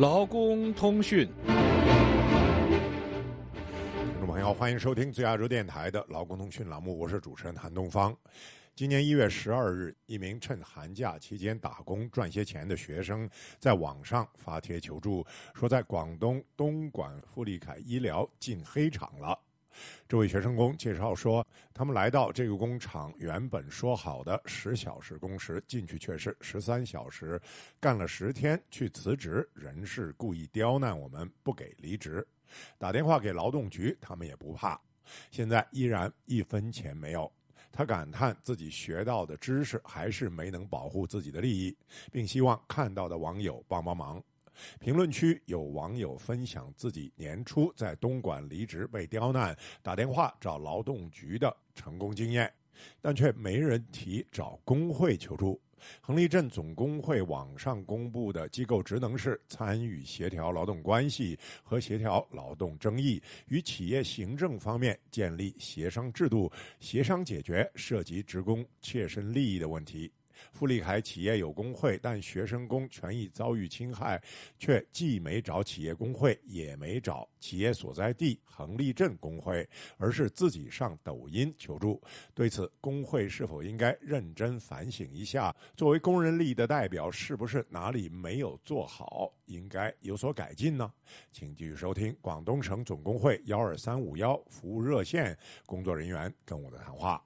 劳工通讯，听众朋友，欢迎收听最亚洲电台的劳工通讯栏目，我是主持人韩东方。今年一月十二日，一名趁寒假期间打工赚些钱的学生在网上发帖求助，说在广东东莞富力凯医疗进黑厂了。这位学生工介绍说，他们来到这个工厂，原本说好的十小时工时，进去却是十三小时，干了十天去辞职，人事故意刁难我们，不给离职。打电话给劳动局，他们也不怕。现在依然一分钱没有。他感叹自己学到的知识还是没能保护自己的利益，并希望看到的网友帮帮忙。评论区有网友分享自己年初在东莞离职被刁难，打电话找劳动局的成功经验，但却没人提找工会求助。横沥镇总工会网上公布的机构职能是参与协调劳动关系和协调劳动争议，与企业行政方面建立协商制度，协商解决涉及职工切身利益的问题。富力海企业有工会，但学生工权益遭遇侵害，却既没找企业工会，也没找企业所在地横沥镇工会，而是自己上抖音求助。对此，工会是否应该认真反省一下？作为工人利益的代表，是不是哪里没有做好，应该有所改进呢？请继续收听广东省总工会幺二三五幺服务热线工作人员跟我的谈话。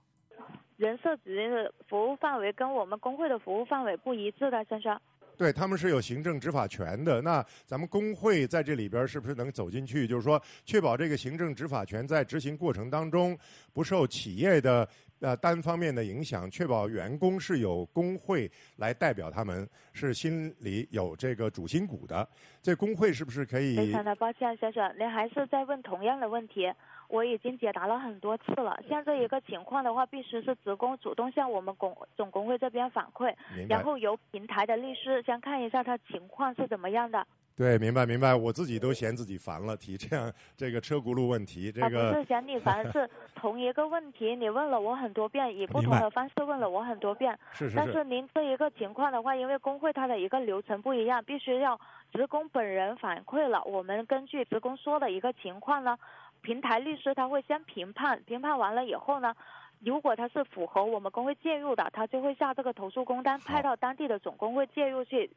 人社局的服务范围跟我们工会的服务范围不一致的，先生。对他们是有行政执法权的，那咱们工会在这里边是不是能走进去？就是说，确保这个行政执法权在执行过程当中不受企业的呃单方面的影响，确保员工是有工会来代表他们，是心里有这个主心骨的。这工会是不是可以？非常的抱歉，先生，您还是在问同样的问题。我已经解答了很多次了，像这一个情况的话，必须是职工主动向我们工总工会这边反馈，然后由平台的律师先看一下他情况是怎么样的。对，明白明白，我自己都嫌自己烦了，提这样这个车轱辘问题，这个不是嫌你烦，是 同一个问题，你问了我很多遍，以不同的方式问了我很多遍。是是。但是您这一个情况的话，因为工会它的一个流程不一样，必须要职工本人反馈了，我们根据职工说的一个情况呢。平台律师他会先评判，评判完了以后呢，如果他是符合我们工会介入的，他就会下这个投诉工单，派到当地的总工会介入去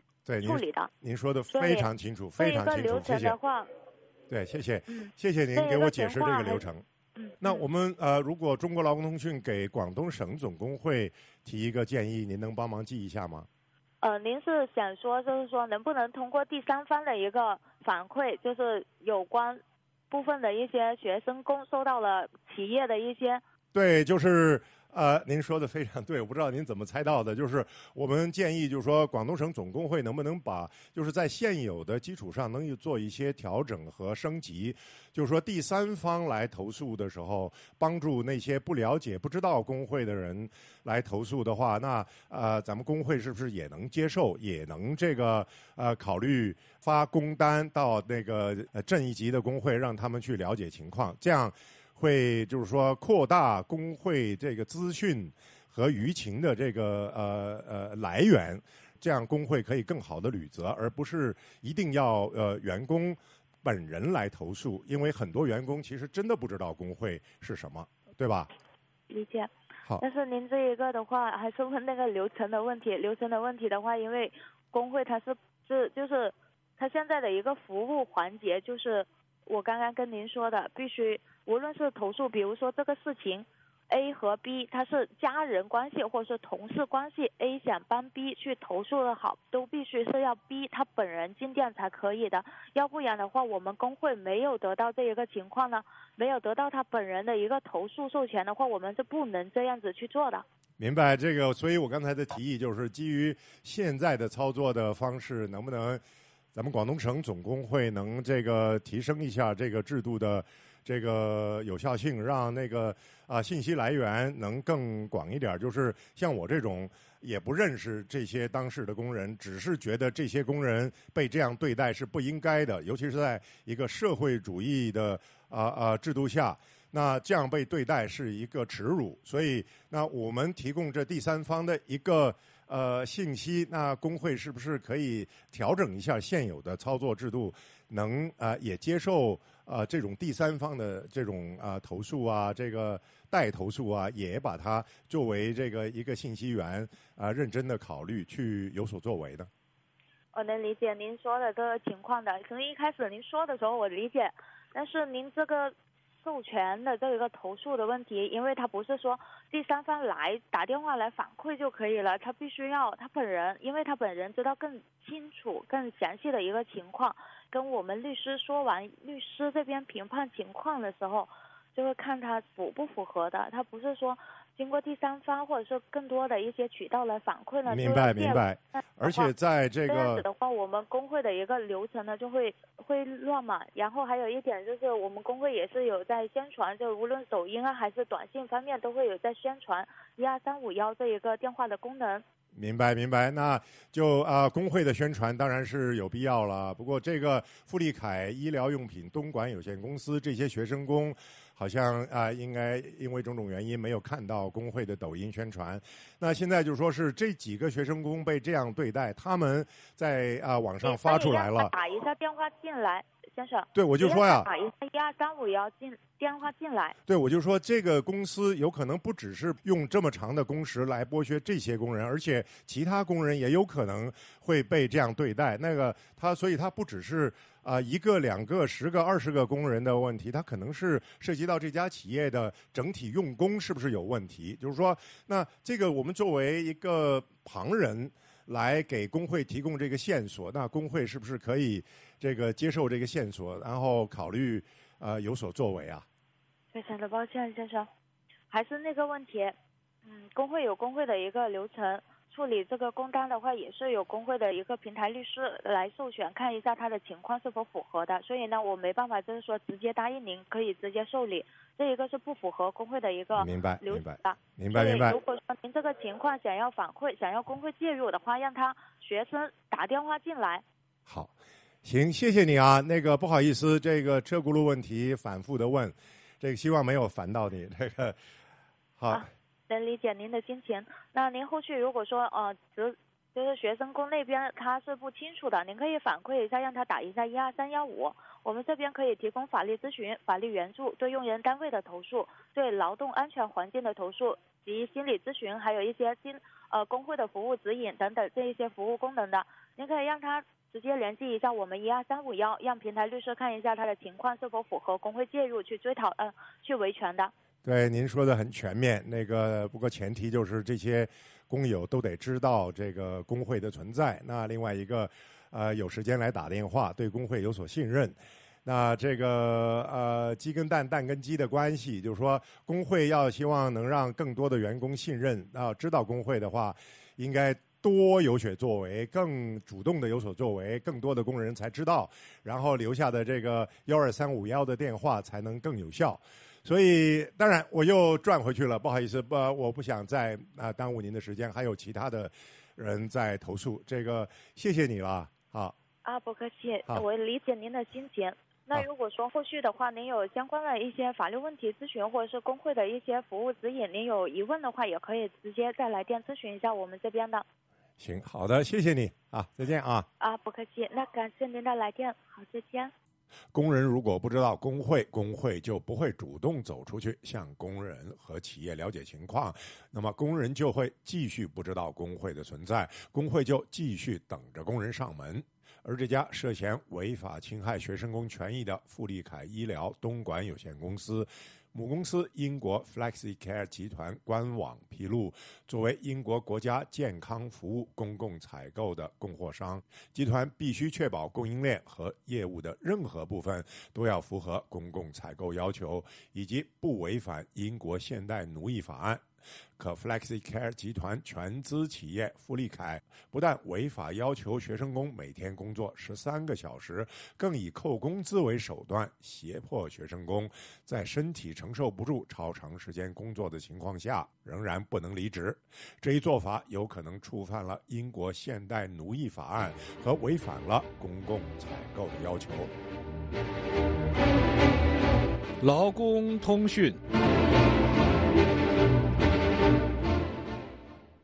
处理的。您说的非常清楚，非常清楚，流程的话，对，谢谢，谢谢您给我解释这个流程。嗯，那我们呃，如果中国劳工通讯给广东省总工会提一个建议，您能帮忙记一下吗？呃，您是想说，就是说能不能通过第三方的一个反馈，就是有关。部分的一些学生工受到了企业的一些，对，就是。呃，您说的非常 对，我不知道您怎么猜到的。就是我们建议，就是说，广东省总工会能不能把，就是在现有的基础上，能做一些调整和升级。就是说，第三方来投诉的时候，帮助那些不了解、不知道工会的人来投诉的话，那呃，咱们工会是不是也能接受，也能这个呃考虑发工单到那个镇一级的工会，让他们去了解情况，这样。会就是说扩大工会这个资讯和舆情的这个呃呃来源，这样工会可以更好的履责，而不是一定要呃员工本人来投诉，因为很多员工其实真的不知道工会是什么，对吧？理解。好。但是您这一个的话，还是问那个流程的问题。流程的问题的话，因为工会它是是就是它现在的一个服务环节，就是我刚刚跟您说的，必须。无论是投诉，比如说这个事情，A 和 B 他是家人关系或者是同事关系，A 想帮 B 去投诉的好，都必须是要 B 他本人进店才可以的，要不然的话，我们工会没有得到这一个情况呢，没有得到他本人的一个投诉授权的话，我们是不能这样子去做的。明白这个，所以我刚才的提议就是基于现在的操作的方式，能不能咱们广东省总工会能这个提升一下这个制度的。这个有效性，让那个啊信息来源能更广一点。就是像我这种也不认识这些当事的工人，只是觉得这些工人被这样对待是不应该的，尤其是在一个社会主义的啊啊制度下，那这样被对待是一个耻辱。所以，那我们提供这第三方的一个呃信息，那工会是不是可以调整一下现有的操作制度，能啊也接受啊这种第三方的这种啊投诉啊，这个代投诉啊，也把它作为这个一个信息源啊，认真的考虑去有所作为的。我能理解您说的这个情况的，从一开始您说的时候我理解，但是您这个授权的这一个投诉的问题，因为他不是说第三方来打电话来反馈就可以了，他必须要他本人，因为他本人知道更清楚、更详细的一个情况，跟我们律师说完，律师这边评判情况的时候，就会看他符不符合的，他不是说。经过第三方或者是更多的一些渠道来反馈了？明白明白。而且在这个这样子的话，我们工会的一个流程呢就会会乱嘛。然后还有一点就是，我们工会也是有在宣传，就无论抖音啊还是短信方面，都会有在宣传一二三五幺这一个电话的功能。明白明白，那就啊，工会的宣传当然是有必要了。不过这个富丽凯医疗用品东莞有限公司这些学生工。好像啊，应该因为种种原因没有看到工会的抖音宣传。那现在就说是这几个学生工被这样对待，他们在啊网上发出来了。打一下电话进来，先生。对，我就说呀。打一下一二三五幺进电话进来。对，我就说这个公司有可能不只是用这么长的工时来剥削这些工人，而且其他工人也有可能会被这样对待。那个他，所以他不只是。啊，一个、两个、十个、二十个工人的问题，它可能是涉及到这家企业的整体用工是不是有问题？就是说，那这个我们作为一个旁人来给工会提供这个线索，那工会是不是可以这个接受这个线索，然后考虑呃有所作为啊？非常的抱歉，先生，还是那个问题，嗯，工会有工会的一个流程。处理这个工单的话，也是有工会的一个平台律师来授权，看一下他的情况是否符合的。所以呢，我没办法，就是说直接答应您可以直接受理，这一个是不符合工会的一个明白流程的。明白明白。如果说您这个情况想要反馈，想要工会介入的话，让他学生打电话进来。好，行，谢谢你啊。那个不好意思，这个车轱辘问题反复的问，这个希望没有烦到你。这个好。能理解您的心情。那您后续如果说呃，职就是学生工那边他是不清楚的，您可以反馈一下，让他打一下一二三幺五。我们这边可以提供法律咨询、法律援助，对用人单位的投诉、对劳动安全环境的投诉及心理咨询，还有一些新呃工会的服务指引等等这一些服务功能的，您可以让他直接联系一下我们一二三五幺，让平台律师看一下他的情况是否符合工会介入去追讨呃去维权的。对，您说的很全面。那个，不过前提就是这些工友都得知道这个工会的存在。那另外一个，呃，有时间来打电话，对工会有所信任。那这个呃，鸡跟蛋，蛋跟鸡的关系，就是说，工会要希望能让更多的员工信任啊，知道工会的话，应该多有所作为，更主动的有所作为，更多的工人才知道，然后留下的这个幺二三五幺的电话才能更有效。所以，当然我又转回去了，不好意思，不，我不想再啊耽误您的时间，还有其他的人在投诉，这个谢谢你了，好。啊，不客气，我理解您的心情。那如果说后续的话，您有相关的一些法律问题咨询，或者是工会的一些服务指引，您有疑问的话，也可以直接再来电咨询一下我们这边的。行，好的，谢谢你啊，再见啊。啊，不客气，那感谢您的来电，好，再见。工人如果不知道工会，工会就不会主动走出去向工人和企业了解情况，那么工人就会继续不知道工会的存在，工会就继续等着工人上门。而这家涉嫌违法侵害学生工权益的富利凯医疗东莞有限公司。母公司英国 FlexiCare 集团官网披露，作为英国国家健康服务公共采购的供货商，集团必须确保供应链和业务的任何部分都要符合公共采购要求，以及不违反英国现代奴役法案。可 FlexiCare 集团全资企业富力凯不但违法要求学生工每天工作十三个小时，更以扣工资为手段胁迫学生工在身体承受不住超长时间工作的情况下仍然不能离职。这一做法有可能触犯了英国现代奴役法案和违反了公共采购的要求。劳工通讯。